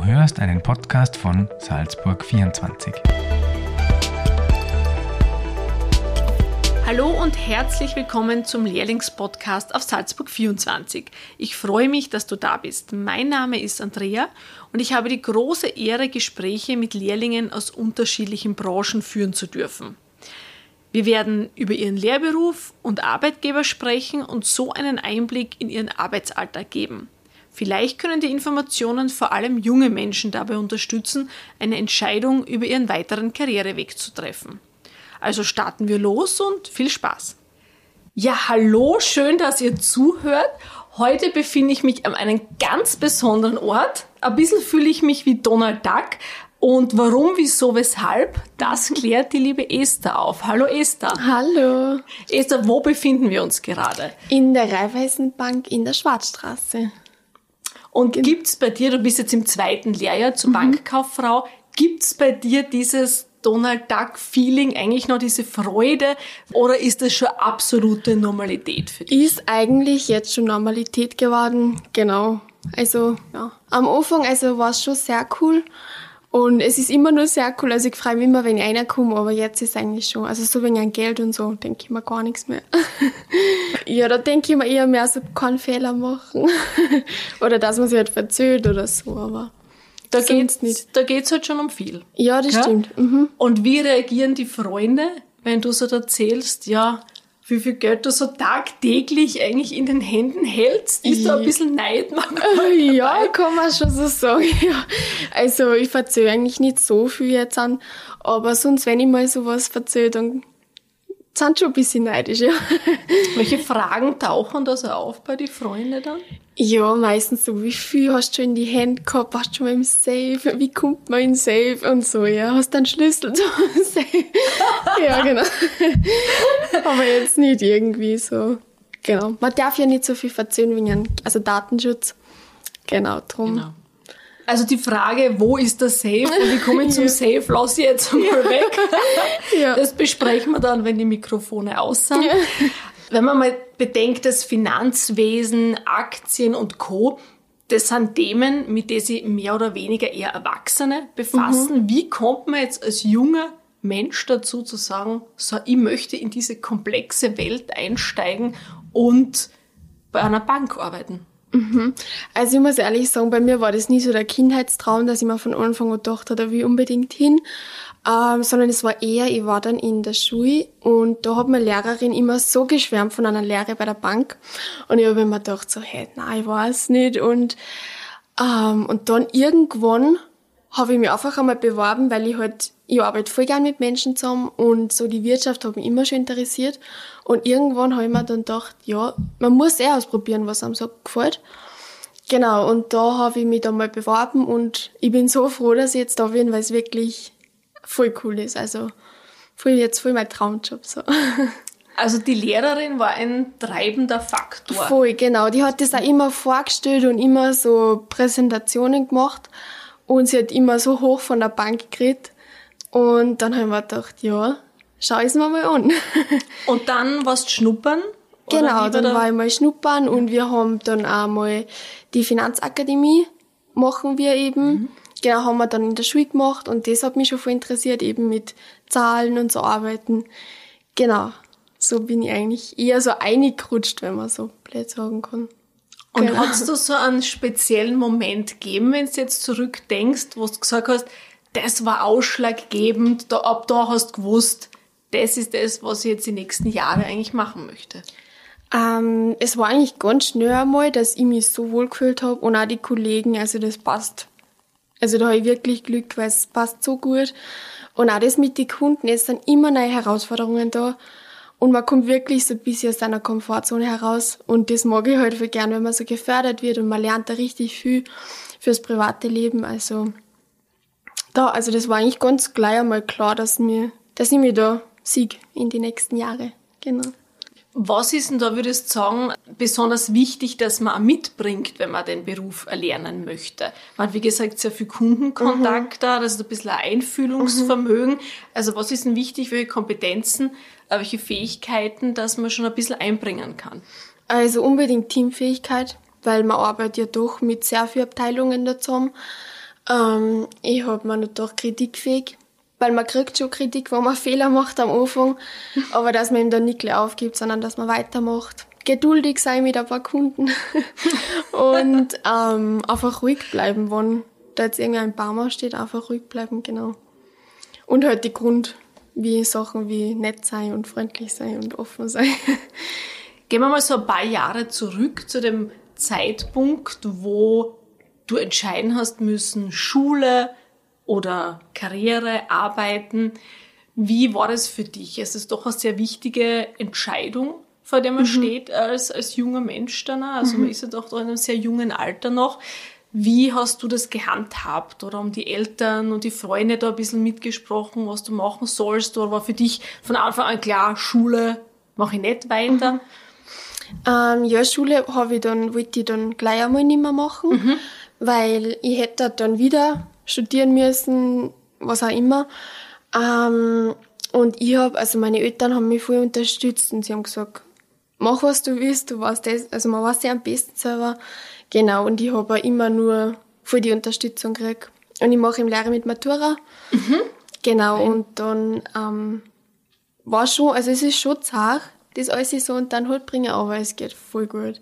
Du hörst einen Podcast von Salzburg 24. Hallo und herzlich willkommen zum Lehrlingspodcast auf Salzburg 24. Ich freue mich, dass du da bist. Mein Name ist Andrea und ich habe die große Ehre, Gespräche mit Lehrlingen aus unterschiedlichen Branchen führen zu dürfen. Wir werden über ihren Lehrberuf und Arbeitgeber sprechen und so einen Einblick in ihren Arbeitsalltag geben. Vielleicht können die Informationen vor allem junge Menschen dabei unterstützen, eine Entscheidung über ihren weiteren Karriereweg zu treffen. Also starten wir los und viel Spaß. Ja, hallo, schön, dass ihr zuhört. Heute befinde ich mich an einem ganz besonderen Ort. Ein bisschen fühle ich mich wie Donald Duck. Und warum, wieso, weshalb, das klärt die liebe Esther auf. Hallo Esther. Hallo. Esther, wo befinden wir uns gerade? In der Raiffeisenbank in der Schwarzstraße. Und gibt's bei dir, du bist jetzt im zweiten Lehrjahr zur mhm. Bankkauffrau, gibt's bei dir dieses Donald Duck Feeling, eigentlich noch diese Freude oder ist das schon absolute Normalität für dich? Ist eigentlich jetzt schon Normalität geworden, genau. Also ja, am Anfang also war es schon sehr cool und es ist immer nur sehr cool. Also ich freue mich immer, wenn ich reinkomme, aber jetzt ist eigentlich schon, also so wegen an Geld und so, denke ich mir gar nichts mehr. ja, da denke ich mir eher mehr so, keinen Fehler machen. oder dass man sich halt verzögert oder so, aber da geht's nicht. Da geht's halt schon um viel. Ja, das ja? stimmt. Mhm. Und wie reagieren die Freunde, wenn du so erzählst, ja, wie viel Geld du so tagtäglich eigentlich in den Händen hältst. Ist da ein bisschen Neid manchmal Ja, kann man schon so sagen. Ja. Also ich verzähle eigentlich nicht so viel jetzt an, aber sonst, wenn ich mal sowas verzähle, dann sind schon ein bisschen neidisch, ja. Welche Fragen tauchen da so auf bei den Freunden dann? Ja, meistens so, wie viel hast du schon in die Hände gehabt? Warst du schon mal im Safe? Wie kommt man in Safe? Und so, ja. Hast du einen Schlüssel zum Safe? ja, genau. Aber jetzt nicht irgendwie so. Genau. Man darf ja nicht so viel verzögern wegen, also Datenschutz. Genau, drum. Genau. Also die Frage, wo ist der Safe und wie komme ich zum Safe, lasse ich jetzt mal weg. ja. Das besprechen wir dann, wenn die Mikrofone aus sind. Ja. Wenn man mal bedenkt, das Finanzwesen, Aktien und Co., das sind Themen, mit denen sich mehr oder weniger eher Erwachsene befassen. Mhm. Wie kommt man jetzt als junger Mensch dazu zu sagen, so, ich möchte in diese komplexe Welt einsteigen und bei einer Bank arbeiten? Mhm. Also ich muss ehrlich sagen, bei mir war das nie so der Kindheitstraum, dass ich mir von Anfang an gedacht habe, da will ich unbedingt hin. Ähm, sondern es war eher, ich war dann in der Schule und da hat meine Lehrerin immer so geschwärmt von einer Lehre bei der Bank. Und ich habe mir gedacht, so, hey, nein, ich weiß nicht. Und, ähm, und dann irgendwann habe ich mich einfach einmal beworben, weil ich halt, ich arbeite voll gern mit Menschen zusammen und so die Wirtschaft hat mich immer schon interessiert. Und irgendwann habe ich mir dann gedacht, ja, man muss eh ausprobieren, was einem so gefällt. Genau, und da habe ich mich dann mal beworben und ich bin so froh, dass ich jetzt da bin, weil es wirklich voll cool ist. Also voll jetzt voll mein Traumjob so. Also die Lehrerin war ein treibender Faktor. Voll, genau. Die hat das auch immer vorgestellt und immer so Präsentationen gemacht. Und sie hat immer so hoch von der Bank geredet. Und dann haben wir gedacht, ja, schau es mir mal an. und dann warst du schnuppern? Genau, dann war ich mal schnuppern und wir haben dann auch mal die Finanzakademie machen wir eben. Mhm. Genau, haben wir dann in der Schule gemacht und das hat mich schon voll interessiert, eben mit Zahlen und so arbeiten. Genau, so bin ich eigentlich eher so eingerutscht, wenn man so blöd sagen kann. Und genau. hast du so einen speziellen Moment gegeben, wenn du jetzt zurückdenkst, wo du gesagt hast, das war ausschlaggebend, da, ab da hast du gewusst, das ist das, was ich jetzt die nächsten Jahre eigentlich machen möchte? Ähm, es war eigentlich ganz schnell einmal, dass ich mich so wohl gefühlt habe und auch die Kollegen, also das passt. Also da habe ich wirklich Glück, weil es passt so gut. Und auch das mit den Kunden, es sind immer neue Herausforderungen da. Und man kommt wirklich so ein bisschen aus seiner Komfortzone heraus. Und das mag ich halt voll gern, wenn man so gefördert wird und man lernt da richtig viel fürs private Leben. Also, da, also das war eigentlich ganz gleich einmal klar, dass mir, dass ich mir da sieg in die nächsten Jahre. Genau. Was ist denn da, würdest du sagen, besonders wichtig, dass man auch mitbringt, wenn man den Beruf erlernen möchte? Man hat, wie gesagt, sehr viel Kundenkontakt mhm. da, das ist ein bisschen ein Einfühlungsvermögen. Mhm. Also was ist denn wichtig, welche Kompetenzen, äh, welche Fähigkeiten, dass man schon ein bisschen einbringen kann? Also unbedingt Teamfähigkeit, weil man arbeitet ja doch mit sehr vielen Abteilungen da zusammen. Ähm, ich hab mir doch kritikfähig, weil man kriegt schon Kritik, wenn man Fehler macht am Anfang, aber dass man ihm dann nicht gleich aufgibt, sondern dass man weitermacht. Geduldig sein mit ein paar Kunden und ähm, einfach ruhig bleiben, wenn da jetzt irgendwie ein Baum steht, einfach ruhig bleiben, genau. Und halt die Grund, wie Sachen wie nett sein und freundlich sein und offen sein. Gehen wir mal so ein paar Jahre zurück zu dem Zeitpunkt, wo du entscheiden hast müssen, Schule oder Karriere, Arbeiten. Wie war das für dich? Es ist doch eine sehr wichtige Entscheidung, vor der man mhm. steht als, als junger Mensch dann. Also mhm. man ist ja doch in einem sehr jungen Alter noch. Wie hast du das gehandhabt? Oder haben die Eltern und die Freunde da ein bisschen mitgesprochen, was du machen sollst? Oder war für dich von Anfang an klar, Schule mache ich nicht weiter? Mhm. Ähm, ja, Schule habe ich dann, wollte ich dann gleich einmal nicht mehr machen, mhm. Weil ich hätte dann wieder studieren müssen, was auch immer. Ähm, und ich habe, also meine Eltern haben mich voll unterstützt und sie haben gesagt, mach was du willst, du weißt das, also man weiß ja am besten selber. Genau, und ich habe immer nur voll die Unterstützung gekriegt. Und ich mache im Lehre mit Matura. Mhm. Genau, okay. und dann ähm, war schon, also es ist schon zart, das alles so und dann halt bringen, aber es geht voll gut.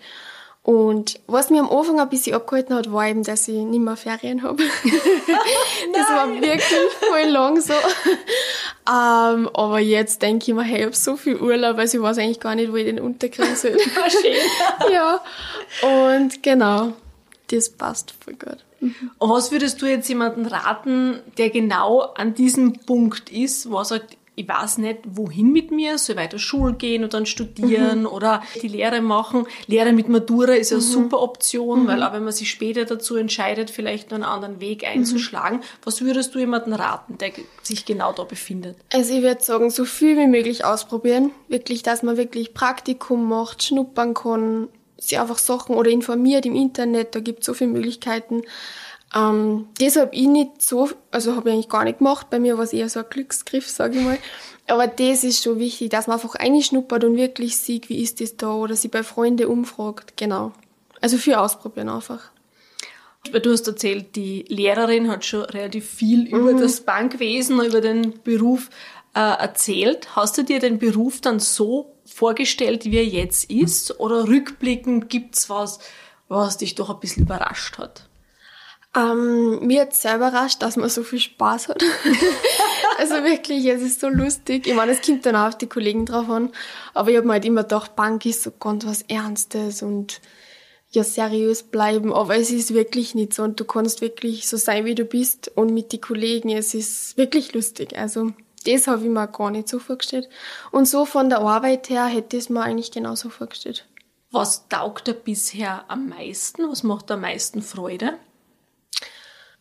Und was mir am Anfang ein bisschen abgehalten hat, war eben, dass ich nicht mehr Ferien habe. das war wirklich voll lang so. ähm, aber jetzt denke ich mir, hey, ich habe so viel Urlaub, also ich weiß eigentlich gar nicht, wo ich den unterkriegen soll. schön. ja. Und genau, das passt voll gut. Mhm. Und was würdest du jetzt jemanden raten, der genau an diesem Punkt ist, wo er sagt, ich weiß nicht, wohin mit mir, soll ich weiter Schule gehen und dann studieren mhm. oder die Lehre machen. Lehre mit Matura ist eine mhm. super Option, mhm. weil auch wenn man sich später dazu entscheidet, vielleicht einen anderen Weg mhm. einzuschlagen, was würdest du jemandem raten, der sich genau da befindet? Also ich würde sagen, so viel wie möglich ausprobieren. Wirklich, dass man wirklich Praktikum macht, schnuppern kann, sich einfach Sachen oder informiert im Internet, da gibt es so viele Möglichkeiten. Ähm, das habe ich nicht so, also habe ich eigentlich gar nicht gemacht. Bei mir war es eher so ein Glücksgriff, sage ich mal. Aber das ist schon wichtig, dass man einfach reinschnuppert und wirklich sieht, wie ist das da oder sie bei Freunden umfragt. Genau. Also viel ausprobieren einfach. Du hast erzählt, die Lehrerin hat schon relativ viel mhm. über das Bankwesen, über den Beruf äh, erzählt. Hast du dir den Beruf dann so vorgestellt, wie er jetzt ist? Oder rückblickend gibt's was, was dich doch ein bisschen überrascht hat? Ähm, mir hat sehr überrascht, dass man so viel Spaß hat. also wirklich, es ist so lustig. Ich meine, es kommt dann auch auf die Kollegen drauf an. Aber ich habe mir halt immer gedacht, Bank ist so ganz was Ernstes und ja, seriös bleiben. Aber es ist wirklich nicht so. Und du kannst wirklich so sein, wie du bist. Und mit den Kollegen, es ist wirklich lustig. Also, das habe ich mir gar nicht so vorgestellt. Und so von der Arbeit her hätte ich es mir eigentlich genauso vorgestellt. Was taugt dir bisher am meisten? Was macht dir am meisten Freude?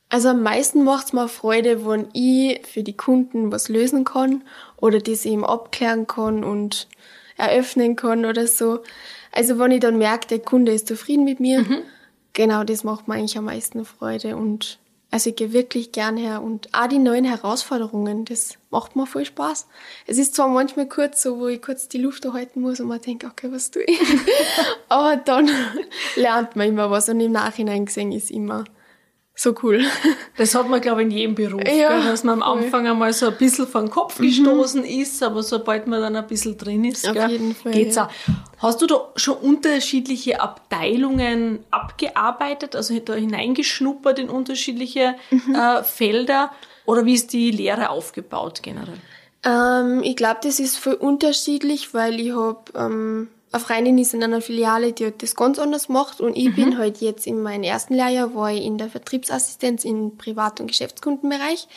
Also am meisten macht's mir Freude, wenn ich für die Kunden was lösen kann oder das eben abklären kann und eröffnen kann oder so. Also wenn ich dann merke, der Kunde ist zufrieden mit mir, mhm. genau das macht mir eigentlich am meisten Freude und also ich gehe wirklich gern her und auch die neuen Herausforderungen, das macht mir voll Spaß. Es ist zwar manchmal kurz so, wo ich kurz die Luft erhalten muss und man denkt, okay, was tue ich? Aber dann lernt man immer was und im Nachhinein gesehen ist immer so cool. Das hat man, glaube ich, in jedem Beruf, ja, gell, dass man am Anfang einmal so ein bisschen den Kopf mhm. gestoßen ist, aber sobald man dann ein bisschen drin ist, Auf gell, jeden Fall, geht's ja. auch. Hast du da schon unterschiedliche Abteilungen abgearbeitet, also da hineingeschnuppert in unterschiedliche mhm. äh, Felder? Oder wie ist die Lehre aufgebaut generell? Ähm, ich glaube, das ist voll unterschiedlich, weil ich habe ähm, eine Freundin ist in einer Filiale, die das ganz anders macht und ich mhm. bin halt jetzt in meinem ersten Lehrjahr, war ich in der Vertriebsassistenz im Privat- und Geschäftskundenbereich.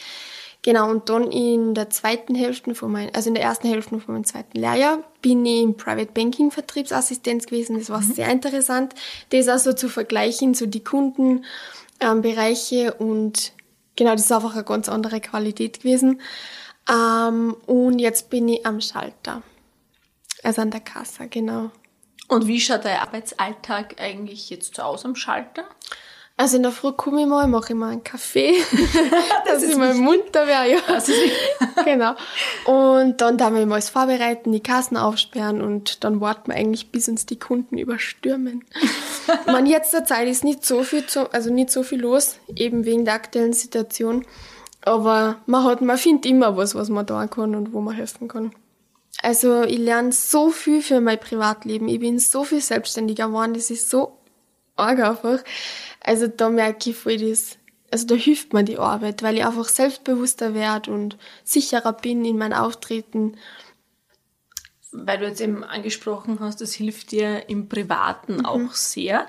Genau, und dann in der zweiten Hälfte von meinem, also in der ersten Hälfte von meinem zweiten Lehrjahr bin ich im Private Banking Vertriebsassistenz gewesen. Das war mhm. sehr interessant, das also zu vergleichen, so die Kundenbereiche ähm, und genau, das ist einfach eine ganz andere Qualität gewesen. Ähm, und jetzt bin ich am Schalter. Also an der Kasse, genau. Und wie schaut dein Arbeitsalltag eigentlich jetzt so aus am Schalter? Also in der Früh komme ich mal, mache ich mal einen Kaffee, dass ich mal munter wäre, ja. Das ist genau. Und dann darf ich mal alles vorbereiten, die Kassen aufsperren und dann warten wir eigentlich, bis uns die Kunden überstürmen. man jetzt der Zeit ist nicht so viel zu, also nicht so viel los, eben wegen der aktuellen Situation. Aber man hat, man findet immer was, was man da kann und wo man helfen kann. Also ich lerne so viel für mein Privatleben. Ich bin so viel selbstständiger geworden. Das ist so arg einfach. Also da merke ich voll das, also da hilft mir die Arbeit, weil ich einfach selbstbewusster werde und sicherer bin in meinem Auftreten. Weil du jetzt eben angesprochen hast, das hilft dir im Privaten mhm. auch sehr.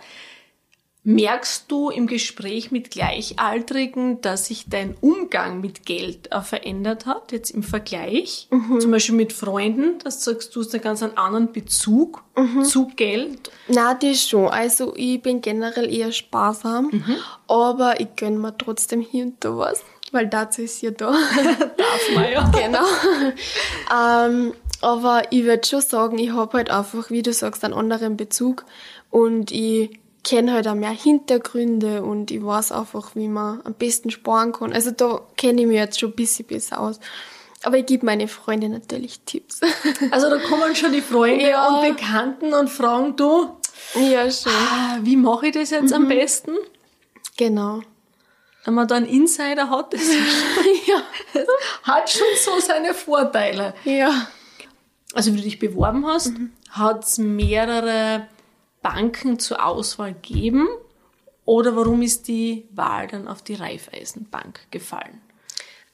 Merkst du im Gespräch mit Gleichaltrigen, dass sich dein Umgang mit Geld auch verändert hat, jetzt im Vergleich? Mhm. Zum Beispiel mit Freunden, dass du sagst, du hast einen ganz anderen Bezug mhm. zu Geld? Na, das schon. Also ich bin generell eher sparsam, mhm. aber ich gönne mir trotzdem hier und da was, weil dazu ist ja da. Darf man ja. genau. ähm, aber ich würde schon sagen, ich habe halt einfach, wie du sagst, einen anderen Bezug und ich kenne halt auch mehr Hintergründe und ich weiß einfach, wie man am besten sparen kann. Also da kenne ich mich jetzt schon ein bisschen besser aus. Aber ich gebe meine Freunde natürlich Tipps. Also da kommen schon die Freunde ja. und Bekannten und fragen, du, ja, schon. Ah, wie mache ich das jetzt mhm. am besten? Genau. Wenn man da einen Insider hat, das ja. hat schon so seine Vorteile. Ja. Also wie du dich beworben hast, mhm. hat es mehrere Banken zur Auswahl geben oder warum ist die Wahl dann auf die Raiffeisenbank gefallen?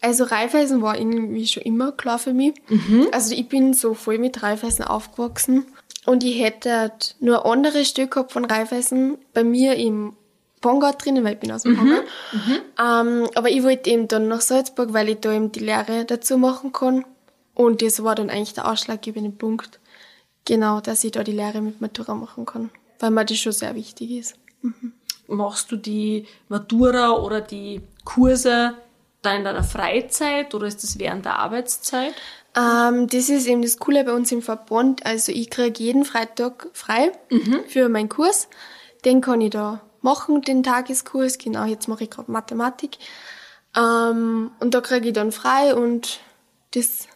Also Raiffeisen war irgendwie schon immer klar für mich. Mhm. Also ich bin so voll mit Raiffeisen aufgewachsen und ich hätte nur andere Stück gehabt von Raiffeisen bei mir im Pongard drinnen, weil ich bin aus dem mhm. Pongard. Mhm. Ähm, aber ich wollte eben dann nach Salzburg, weil ich da eben die Lehre dazu machen kann. Und das war dann eigentlich der ausschlaggebende Punkt. Genau, dass ich da die Lehre mit Matura machen kann, weil mir das schon sehr wichtig ist. Mhm. Machst du die Matura oder die Kurse da in deiner Freizeit oder ist das während der Arbeitszeit? Ähm, das ist eben das Coole bei uns im Verband. Also ich kriege jeden Freitag frei mhm. für meinen Kurs. Den kann ich da machen, den Tageskurs. Genau, jetzt mache ich gerade Mathematik. Ähm, und da kriege ich dann frei und das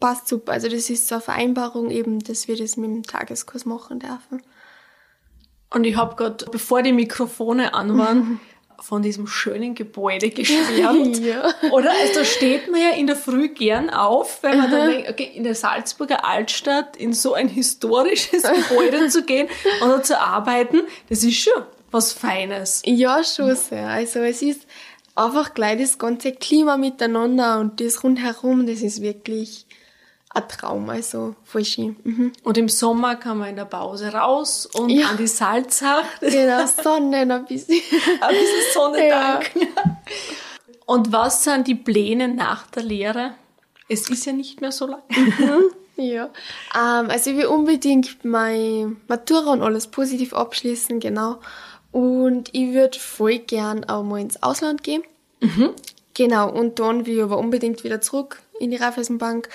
passt super. Also das ist so eine Vereinbarung eben, dass wir das mit dem Tageskurs machen dürfen. Und ich habe gerade, bevor die Mikrofone an waren, von diesem schönen Gebäude geschwärmt. ja. Oder also da steht man ja in der Früh gern auf, wenn man dann denkt, okay, in der Salzburger Altstadt in so ein historisches Gebäude zu gehen oder zu arbeiten, das ist schon was Feines. Ja, schon sehr. Also es ist einfach gleich das ganze Klima miteinander und das rundherum, das ist wirklich ein Traum, also voll schön. Mhm. Und im Sommer kann man in der Pause raus und ja. an die Salzach. Genau, Sonne ein bisschen. ein bisschen Sonne ja. danken. Und was sind die Pläne nach der Lehre? Es ist ja nicht mehr so lang. Mhm. Ja, ähm, also ich will unbedingt meine Matura und alles positiv abschließen, genau. Und ich würde voll gern auch mal ins Ausland gehen. Mhm. Genau, und dann will ich aber unbedingt wieder zurück in die Raiffeisenbank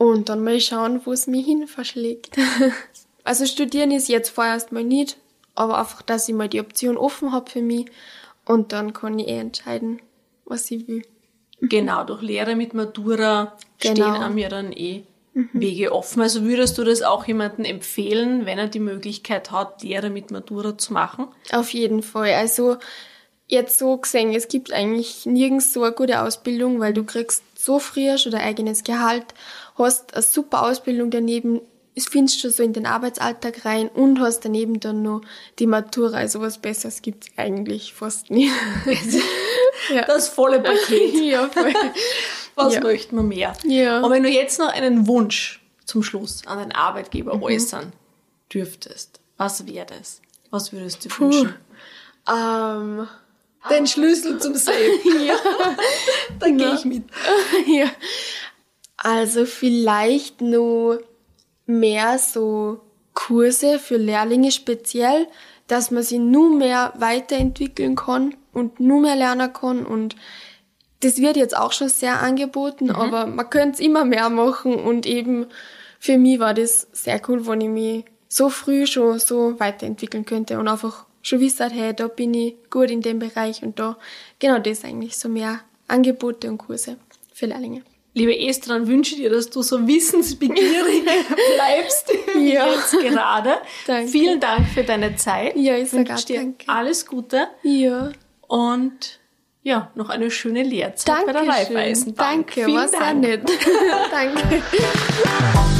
und dann mal schauen, wo es mich hin verschlägt. also studieren ist jetzt vorerst mal nicht, aber einfach, dass ich mal die Option offen habe für mich und dann kann ich eh entscheiden, was ich will. Genau, durch Lehre mit Matura genau. stehen ja dann eh mhm. Wege offen. Also würdest du das auch jemandem empfehlen, wenn er die Möglichkeit hat, Lehre mit Matura zu machen? Auf jeden Fall. Also jetzt so gesehen, es gibt eigentlich nirgends so eine gute Ausbildung, weil du kriegst so früh schon dein eigenes Gehalt hast eine super Ausbildung daneben, findest du so in den Arbeitsalltag rein und hast daneben dann noch die Matura. Also was Besseres gibt's eigentlich fast nie. ja. Das volle Paket. ja, voll. Was ja. möchte man mehr? Ja. Und wenn du jetzt noch einen Wunsch zum Schluss an den Arbeitgeber mhm. äußern dürftest, was wäre das? Was würdest du Puh. wünschen? Ähm, den Schlüssel zum Safe. ja. Dann gehe ich mit. ja. Also vielleicht nur mehr so Kurse für Lehrlinge speziell, dass man sie nur mehr weiterentwickeln kann und nur mehr lernen kann und das wird jetzt auch schon sehr angeboten, mhm. aber man könnte es immer mehr machen und eben für mich war das sehr cool, wenn ich mich so früh schon so weiterentwickeln könnte und einfach schon wissen, hey, da bin ich gut in dem Bereich und da, genau das eigentlich, so mehr Angebote und Kurse für Lehrlinge. Liebe Esther, dann wünsche ich dir, dass du so wissensbegierig bleibst Ja. jetzt gerade. Danke. Vielen Dank für deine Zeit. Ja, ich sag wünsche auch dir danke. alles Gute Ja. und ja, noch eine schöne Lehrzeit bei Danke der. Raiffeisenbank. Danke, Vielen was Dank. nicht. Danke.